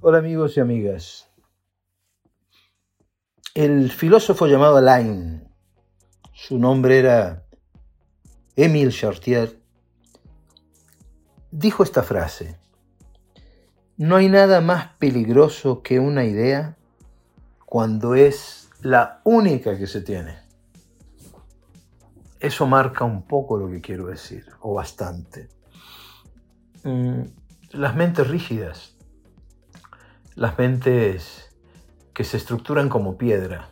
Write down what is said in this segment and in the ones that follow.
Hola amigos y amigas. El filósofo llamado Alain, su nombre era Émile Chartier, dijo esta frase. No hay nada más peligroso que una idea cuando es la única que se tiene. Eso marca un poco lo que quiero decir, o bastante. Mm, las mentes rígidas, las mentes que se estructuran como piedra,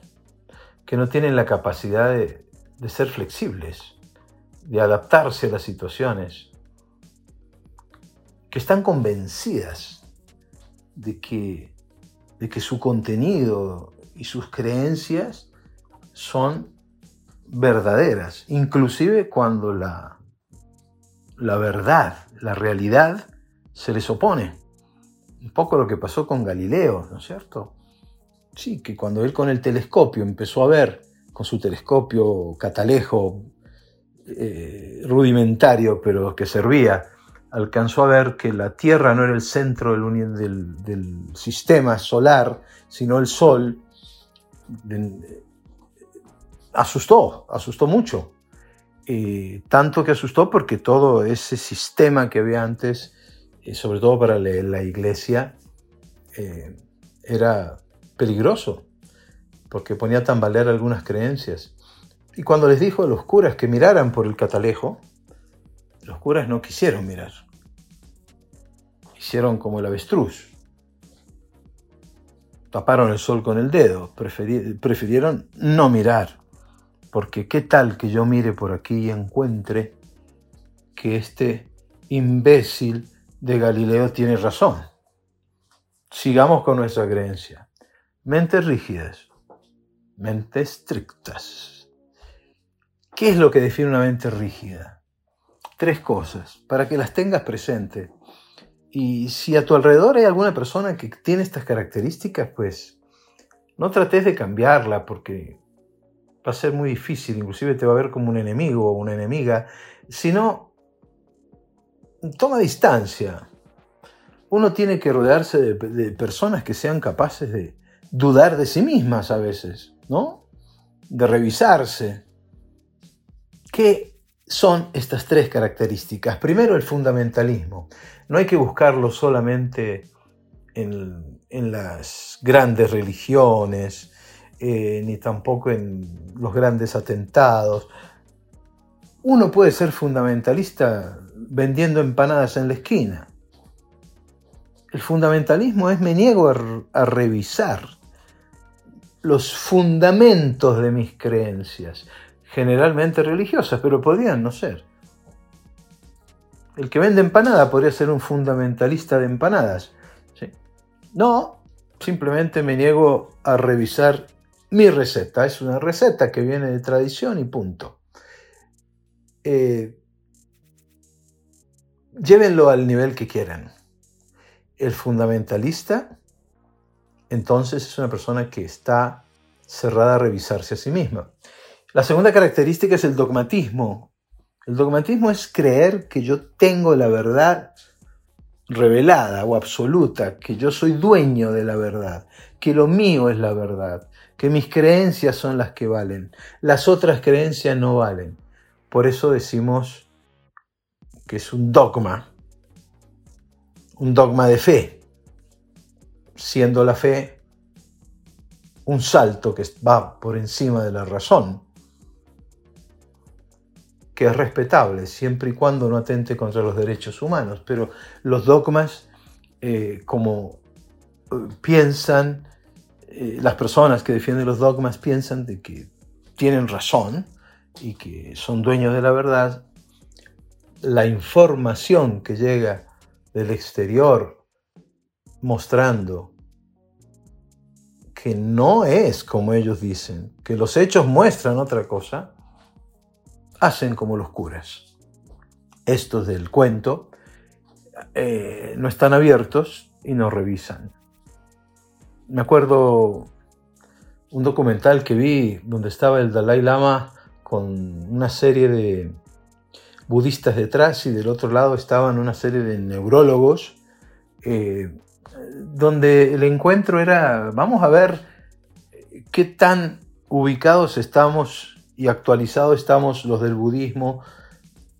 que no tienen la capacidad de, ser flexibles, de adaptarse a las situaciones, que están convencidas de que, de que su contenido y sus creencias son verdaderas, inclusive cuando la, la verdad, la realidad se les opone. Un poco lo que pasó con Galileo, ¿no es cierto? Sí, que cuando él con el telescopio empezó a ver, con su telescopio catalejo eh, rudimentario, pero que servía, alcanzó a ver que la Tierra no era el centro del, sistema solar, sino el Sol, asustó, asustó mucho. tanto que asustó porque todo ese sistema que había antes, eh, sobre todo para la, iglesia, eh, era peligroso, porque ponía a tambalear algunas creencias. Y cuando les dijo a los curas que miraran por el catalejo, los curas no quisieron mirar. Hicieron como el avestruz. Taparon el sol con el dedo, prefirieron no mirar. Porque qué tal que yo mire por aquí y encuentre que este imbécil de Galileo tiene razón. Sigamos con nuestra creencia. Mentes rígidas, mentes estrictas. ¿Qué es lo que define una mente rígida? Tres cosas, para que las tengas presente. Y si a tu alrededor hay alguna persona que tiene estas características, pues no trates de cambiarla porque va a ser muy difícil, inclusive te va a ver como un enemigo o una enemiga, sino toma distancia. Uno tiene que rodearse de, personas que sean capaces de dudar de sí mismas a veces, ¿no? De revisarse. ¿Qué son estas tres características? Primero, el fundamentalismo. No hay que buscarlo solamente en, en las grandes religiones, eh, ni tampoco en los grandes atentados. Uno puede ser fundamentalista vendiendo empanadas en la esquina. El fundamentalismo es me niego a, revisar los fundamentos de mis creencias, generalmente religiosas, pero podrían no ser. El que vende empanada podría ser un fundamentalista de empanadas. No, simplemente me niego a revisar mi receta. Es una receta que viene de tradición y punto. Eh, llévenlo al nivel que quieran. El fundamentalista, entonces, es una persona que está cerrada a revisarse a sí misma. La segunda característica es el dogmatismo. El dogmatismo es creer que yo tengo la verdad revelada o absoluta, que yo soy dueño de la verdad, que lo mío es la verdad, que mis creencias son las que valen, las otras creencias no valen. Por eso decimos que es un dogma, un dogma de fe, siendo la fe un salto que va por encima de la razón, que es respetable siempre y cuando no atente contra los derechos humanos, pero los dogmas, eh, como eh, piensan eh, las personas que defienden los dogmas piensan de que tienen razón y que son dueños de la verdad, la información que llega del exterior mostrando que no es como ellos dicen, que los hechos muestran otra cosa, hacen como los curas. Estos del cuento eh, no están abiertos y no revisan me acuerdo un documental que vi donde estaba el Dalai Lama con una serie de budistas detrás y del otro lado estaban una serie de neurólogos eh, donde el encuentro era, vamos a ver qué tan ubicados estamos y actualizados estamos los del budismo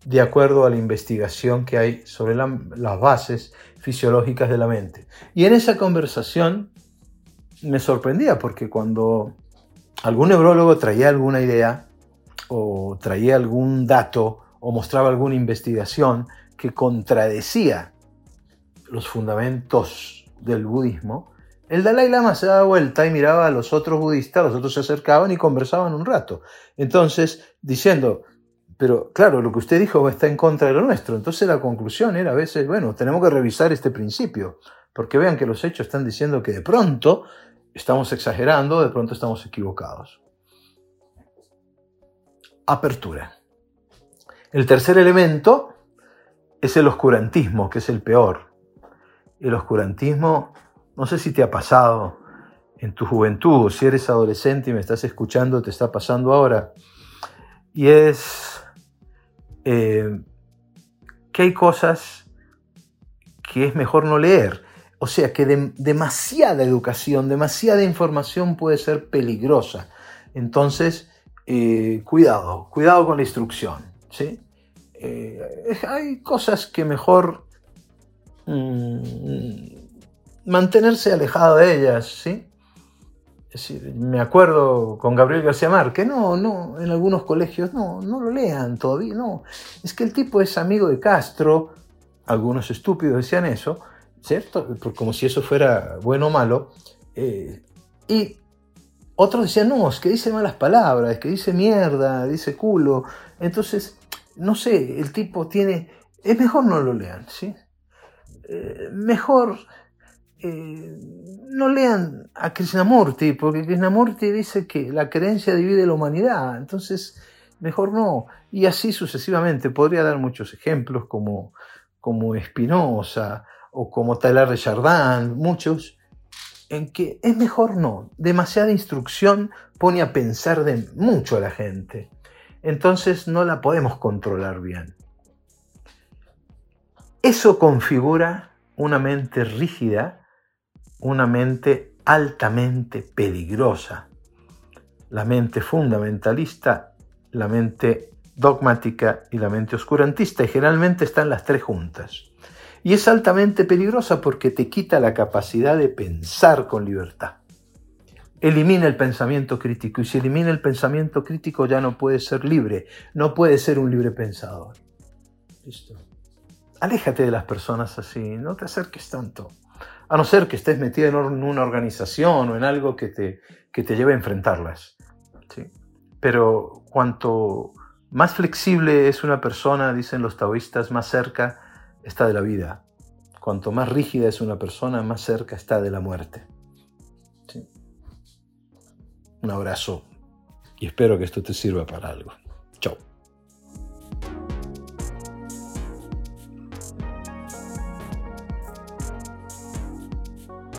de acuerdo a la investigación que hay sobre las bases fisiológicas de la mente. Y en esa conversación me sorprendía porque cuando algún neurólogo traía alguna idea o traía algún dato o mostraba alguna investigación que contradecía los fundamentos del budismo, el Dalai Lama se daba vuelta y miraba a los otros budistas, los otros se acercaban y conversaban un rato. Entonces, diciendo, pero claro, lo que usted dijo está en contra de lo nuestro. Entonces la conclusión era a veces, bueno, tenemos que revisar este principio, porque vean que los hechos están diciendo que de pronto estamos exagerando, de pronto estamos equivocados. Apertura. El tercer elemento es el oscurantismo, que es el peor. El oscurantismo, no sé si te ha pasado en tu juventud si eres adolescente y me estás escuchando, te está pasando ahora. Y es eh, que hay cosas que es mejor no leer. O sea que demasiada educación, demasiada información puede ser peligrosa. Entonces, eh, cuidado, cuidado con la instrucción. ¿sí? Eh, hay cosas que mejor mm, mantenerse alejado de ellas. ¿sí? me acuerdo con Gabriel García Márquez, no, no, en algunos colegios no, no lo lean todavía, no. Es que el tipo es amigo de Castro, algunos estúpidos decían eso, ¿cierto? Como si eso fuera bueno o malo. Eh, y otros decían, no, es que dice malas palabras, es que dice mierda, dice culo. Entonces, no sé, el tipo tiene... Es mejor no lo lean, ¿sí? Eh, mejor eh, no lean a Krishnamurti, porque Krishnamurti dice que la creencia divide la humanidad, entonces mejor no. Y así sucesivamente, podría dar muchos ejemplos como, como Spinoza o como Taylor de Chardin, muchos, en que es mejor no. Demasiada instrucción pone a pensar de mucho a la gente. Entonces no la podemos controlar bien. Eso configura una mente rígida una mente altamente peligrosa. La mente fundamentalista, la mente dogmática y la mente oscurantista, y generalmente están las tres juntas. Y es altamente peligrosa porque te quita la capacidad de pensar con libertad. Elimina el pensamiento crítico y si elimina el pensamiento crítico ya no puede ser libre, no puede ser un libre pensador. Listo. Aléjate de las personas así, no te acerques tanto a no ser que estés metido en una organización o en algo que te, que te lleve a enfrentarlas. ¿sí? Pero cuanto más flexible es una persona, dicen los taoístas, más cerca está de la vida. Cuanto más rígida es una persona, más cerca está de la muerte. Un abrazo y espero que esto te sirva para algo. Chao.